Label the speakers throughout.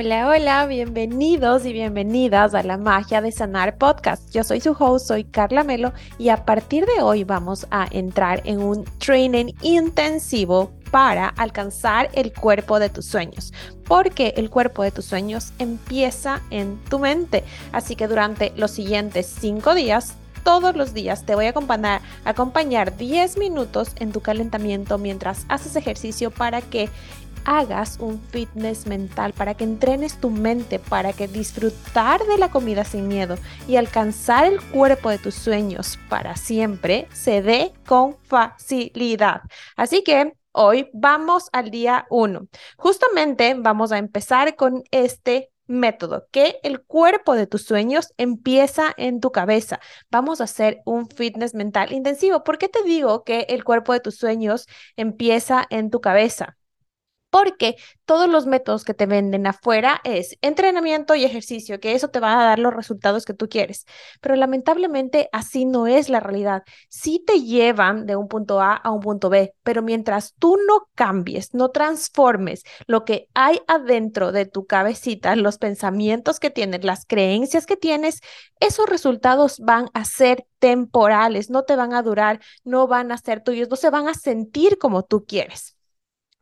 Speaker 1: Hola, hola, bienvenidos y bienvenidas a la magia de sanar podcast. Yo soy su host, soy Carla Melo y a partir de hoy vamos a entrar en un training intensivo para alcanzar el cuerpo de tus sueños, porque el cuerpo de tus sueños empieza en tu mente. Así que durante los siguientes cinco días todos los días te voy a acompañar, acompañar 10 minutos en tu calentamiento mientras haces ejercicio para que hagas un fitness mental, para que entrenes tu mente, para que disfrutar de la comida sin miedo y alcanzar el cuerpo de tus sueños para siempre se dé con facilidad. Así que hoy vamos al día 1. Justamente vamos a empezar con este método, que el cuerpo de tus sueños empieza en tu cabeza. Vamos a hacer un fitness mental intensivo. ¿Por qué te digo que el cuerpo de tus sueños empieza en tu cabeza? Porque todos los métodos que te venden afuera es entrenamiento y ejercicio, que eso te va a dar los resultados que tú quieres. Pero lamentablemente así no es la realidad. Sí te llevan de un punto A a un punto B, pero mientras tú no cambies, no transformes lo que hay adentro de tu cabecita, los pensamientos que tienes, las creencias que tienes, esos resultados van a ser temporales, no te van a durar, no van a ser tuyos, no se van a sentir como tú quieres.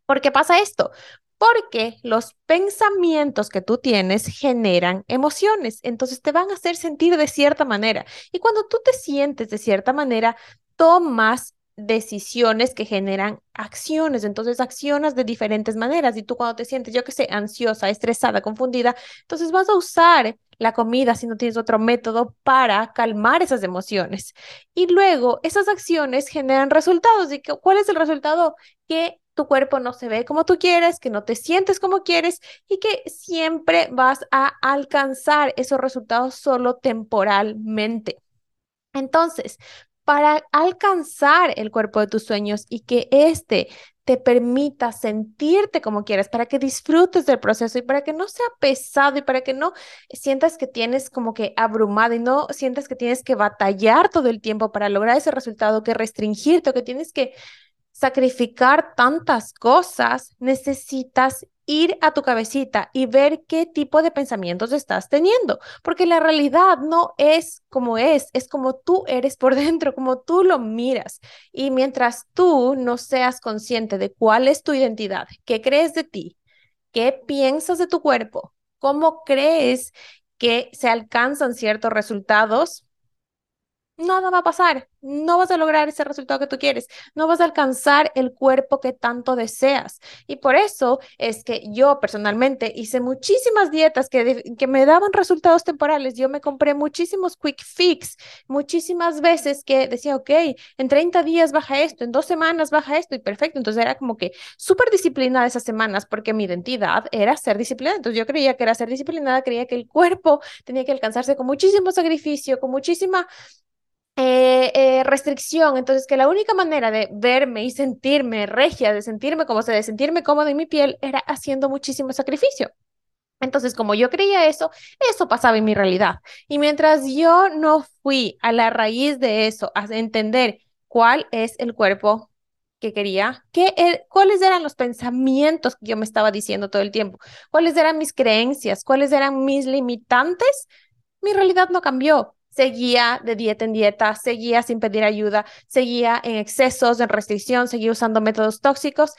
Speaker 1: ¿Por qué pasa esto? Porque los pensamientos que tú tienes generan emociones, entonces te van a hacer sentir de cierta manera. Y cuando tú te sientes de cierta manera, tomas decisiones que generan acciones, entonces accionas de diferentes maneras. Y tú cuando te sientes, yo que sé, ansiosa, estresada, confundida, entonces vas a usar la comida si no tienes otro método para calmar esas emociones. Y luego esas acciones generan resultados. ¿Y cuál es el resultado? Que tu cuerpo no se ve como tú quieres, que no te sientes como quieres y que siempre vas a alcanzar esos resultados solo temporalmente. Entonces, para alcanzar el cuerpo de tus sueños y que éste te permita sentirte como quieras, para que disfrutes del proceso y para que no sea pesado y para que no sientas que tienes como que abrumado y no sientas que tienes que batallar todo el tiempo para lograr ese resultado, que restringirte o que tienes que sacrificar tantas cosas, necesitas ir a tu cabecita y ver qué tipo de pensamientos estás teniendo, porque la realidad no es como es, es como tú eres por dentro, como tú lo miras. Y mientras tú no seas consciente de cuál es tu identidad, qué crees de ti, qué piensas de tu cuerpo, cómo crees que se alcanzan ciertos resultados, nada va a pasar. No vas a lograr ese resultado que tú quieres. No vas a alcanzar el cuerpo que tanto deseas. Y por eso es que yo personalmente hice muchísimas dietas que, que me daban resultados temporales. Yo me compré muchísimos quick fix, muchísimas veces que decía, ok, en 30 días baja esto, en dos semanas baja esto y perfecto. Entonces era como que súper disciplinada esas semanas porque mi identidad era ser disciplinada. Entonces yo creía que era ser disciplinada, creía que el cuerpo tenía que alcanzarse con muchísimo sacrificio, con muchísima eh, eh, restricción. Entonces, que la única manera de verme y sentirme regia, de sentirme como de sentirme cómoda en mi piel, era haciendo muchísimo sacrificio. Entonces, como yo creía eso, eso pasaba en mi realidad. Y mientras yo no fui a la raíz de eso, a entender cuál es el cuerpo que quería, qué, e, cuáles eran los pensamientos que yo me estaba diciendo todo el tiempo, cuáles eran mis creencias, cuáles eran mis limitantes, mi realidad no cambió seguía de dieta en dieta, seguía sin pedir ayuda, seguía en excesos, en restricción, seguía usando métodos tóxicos,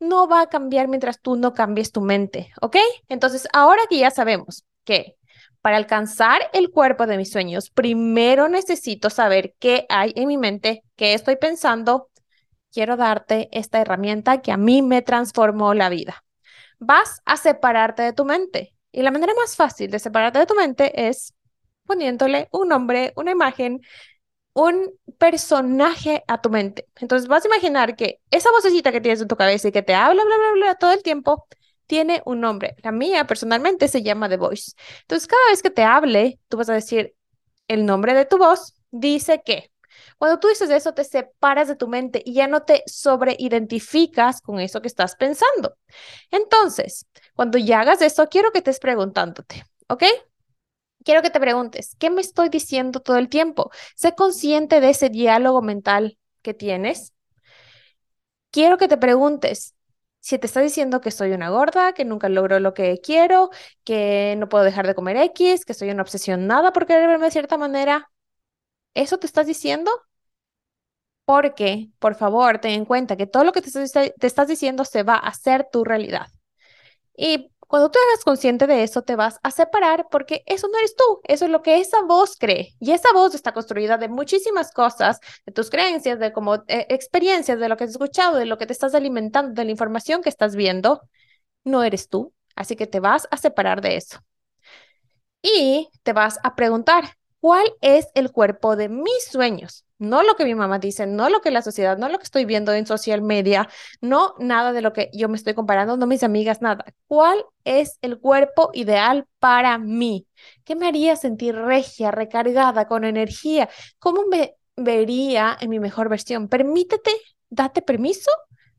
Speaker 1: no va a cambiar mientras tú no cambies tu mente, ¿ok? Entonces, ahora que ya sabemos que para alcanzar el cuerpo de mis sueños, primero necesito saber qué hay en mi mente, qué estoy pensando. Quiero darte esta herramienta que a mí me transformó la vida. Vas a separarte de tu mente. Y la manera más fácil de separarte de tu mente es poniéndole un nombre, una imagen, un personaje a tu mente. Entonces vas a imaginar que esa vocecita que tienes en tu cabeza y que te habla, bla, bla, bla, todo el tiempo, tiene un nombre. La mía personalmente se llama The Voice. Entonces cada vez que te hable, tú vas a decir el nombre de tu voz, dice que. Cuando tú dices eso, te separas de tu mente y ya no te sobreidentificas con eso que estás pensando. Entonces, cuando ya hagas eso, quiero que estés preguntándote, ¿ok? Quiero que te preguntes, ¿qué me estoy diciendo todo el tiempo? Sé consciente de ese diálogo mental que tienes. Quiero que te preguntes, Si te está diciendo que soy una gorda, que nunca logro lo que quiero, que no puedo dejar de comer X, que soy una obsesión nada por querer verme de cierta manera, ¿eso te estás diciendo? Porque, por favor, ten en cuenta que todo lo que te, te estás diciendo se va a hacer tu realidad. Y cuando tú eres consciente de eso, te vas a separar porque eso no eres tú, eso es lo que esa voz cree. Y esa voz está construida de muchísimas cosas, de tus creencias, de como eh, experiencias, de lo que has escuchado, de lo que te estás alimentando, de la información que estás viendo. No eres tú, así que te vas a separar de eso. Y te vas a preguntar, ¿cuál es el cuerpo de mis sueños? No lo que mi mamá dice, no lo que la sociedad, no lo que estoy viendo en social media, no nada de lo que yo me estoy comparando, no mis amigas, nada. ¿Cuál es el cuerpo ideal para mí? ¿Qué me haría sentir regia, recargada, con energía? ¿Cómo me vería en mi mejor versión? Permítete, date permiso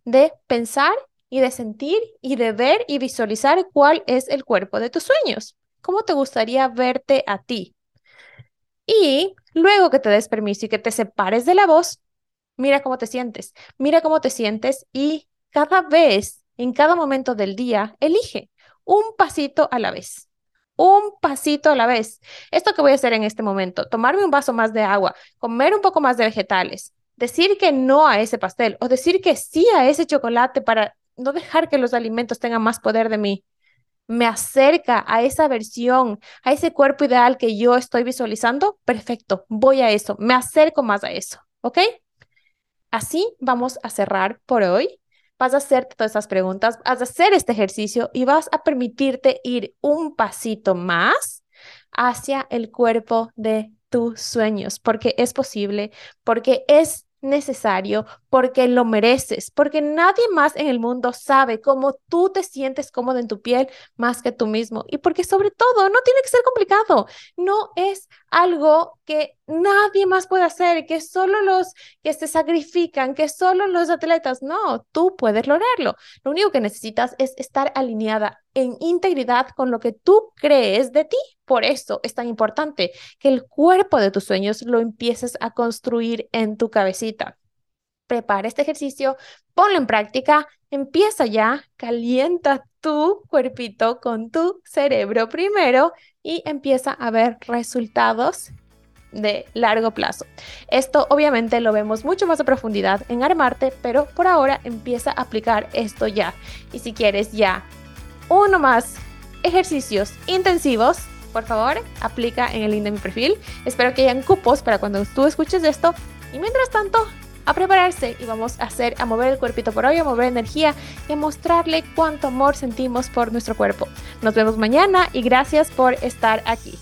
Speaker 1: de pensar y de sentir y de ver y visualizar cuál es el cuerpo de tus sueños. ¿Cómo te gustaría verte a ti? Y luego que te des permiso y que te separes de la voz, mira cómo te sientes, mira cómo te sientes y cada vez, en cada momento del día, elige un pasito a la vez. Un pasito a la vez. Esto que voy a hacer en este momento, tomarme un vaso más de agua, comer un poco más de vegetales, decir que no a ese pastel o decir que sí a ese chocolate para no dejar que los alimentos tengan más poder de mí me acerca a esa versión, a ese cuerpo ideal que yo estoy visualizando, perfecto, voy a eso, me acerco más a eso, ¿ok? Así vamos a cerrar por hoy. Vas a hacer todas esas preguntas, vas a hacer este ejercicio y vas a permitirte ir un pasito más hacia el cuerpo de tus sueños, porque es posible, porque es necesario, porque lo mereces, porque nadie más en el mundo sabe cómo tú te sientes cómodo en tu piel más que tú mismo. Y porque sobre todo no tiene que ser complicado, no es algo que nadie más puede hacer, que solo los que se sacrifican, que solo los atletas, no, tú puedes lograrlo. Lo único que necesitas es estar alineada en integridad con lo que tú crees de ti. Por eso es tan importante que el cuerpo de tus sueños lo empieces a construir en tu cabecita prepara este ejercicio, ponlo en práctica, empieza ya, calienta tu cuerpito con tu cerebro primero y empieza a ver resultados de largo plazo. Esto obviamente lo vemos mucho más a profundidad en Armarte, pero por ahora empieza a aplicar esto ya. Y si quieres ya uno más ejercicios intensivos, por favor, aplica en el link de mi perfil. Espero que hayan cupos para cuando tú escuches esto. Y mientras tanto, a prepararse y vamos a hacer, a mover el cuerpito por hoy, a mover energía y a mostrarle cuánto amor sentimos por nuestro cuerpo. Nos vemos mañana y gracias por estar aquí.